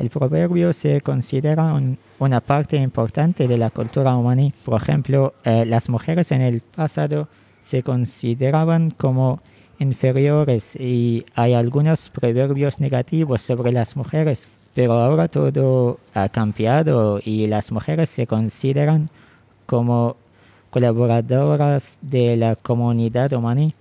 El proverbio se considera una parte importante de la cultura humana. Por ejemplo, eh, las mujeres en el pasado se consideraban como inferiores y hay algunos proverbios negativos sobre las mujeres, pero ahora todo ha cambiado y las mujeres se consideran como colaboradoras de la comunidad humana